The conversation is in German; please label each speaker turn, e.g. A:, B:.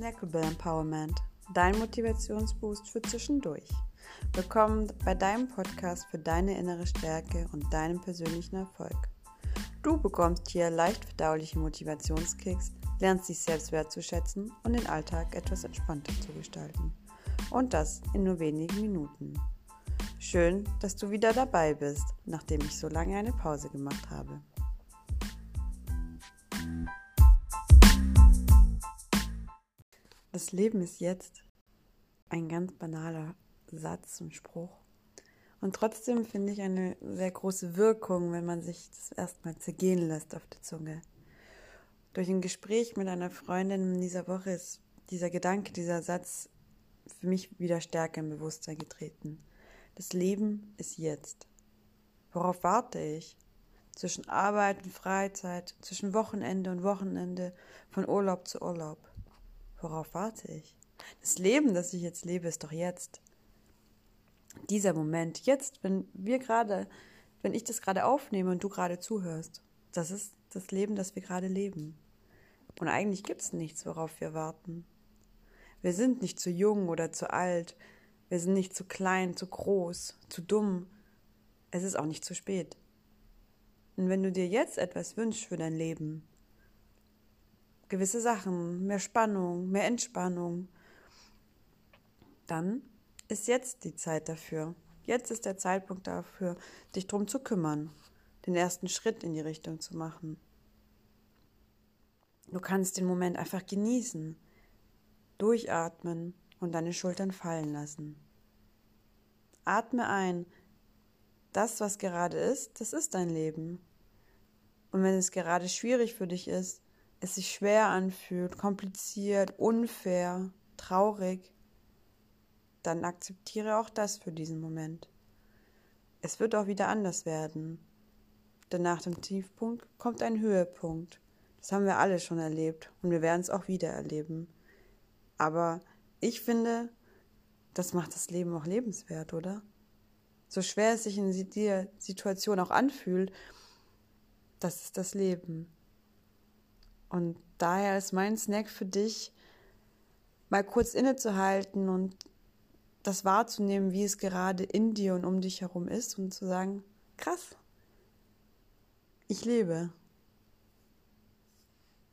A: Snackable Empowerment, dein Motivationsboost für zwischendurch. Willkommen bei deinem Podcast für deine innere Stärke und deinen persönlichen Erfolg. Du bekommst hier leicht verdauliche Motivationskicks, lernst dich selbst wertzuschätzen und den Alltag etwas entspannter zu gestalten. Und das in nur wenigen Minuten. Schön, dass du wieder dabei bist, nachdem ich so lange eine Pause gemacht habe. Das Leben ist jetzt ein ganz banaler Satz und Spruch. Und trotzdem finde ich eine sehr große Wirkung, wenn man sich das erstmal zergehen lässt auf der Zunge. Durch ein Gespräch mit einer Freundin in dieser Woche ist dieser Gedanke, dieser Satz für mich wieder stärker im Bewusstsein getreten. Das Leben ist jetzt. Worauf warte ich? Zwischen Arbeit und Freizeit, zwischen Wochenende und Wochenende, von Urlaub zu Urlaub. Worauf warte ich? Das Leben, das ich jetzt lebe, ist doch jetzt. Dieser Moment, jetzt, wenn wir gerade, wenn ich das gerade aufnehme und du gerade zuhörst, das ist das Leben, das wir gerade leben. Und eigentlich gibt es nichts, worauf wir warten. Wir sind nicht zu jung oder zu alt. Wir sind nicht zu klein, zu groß, zu dumm. Es ist auch nicht zu spät. Und wenn du dir jetzt etwas wünschst für dein Leben, gewisse Sachen, mehr Spannung, mehr Entspannung, dann ist jetzt die Zeit dafür. Jetzt ist der Zeitpunkt dafür, dich drum zu kümmern, den ersten Schritt in die Richtung zu machen. Du kannst den Moment einfach genießen, durchatmen und deine Schultern fallen lassen. Atme ein. Das, was gerade ist, das ist dein Leben. Und wenn es gerade schwierig für dich ist, es sich schwer anfühlt, kompliziert, unfair, traurig, dann akzeptiere auch das für diesen Moment. Es wird auch wieder anders werden. Denn nach dem Tiefpunkt kommt ein Höhepunkt. Das haben wir alle schon erlebt und wir werden es auch wieder erleben. Aber ich finde, das macht das Leben auch lebenswert, oder? So schwer es sich in der Situation auch anfühlt, das ist das Leben. Und daher ist mein Snack für dich, mal kurz innezuhalten und das wahrzunehmen, wie es gerade in dir und um dich herum ist und zu sagen, krass, ich lebe.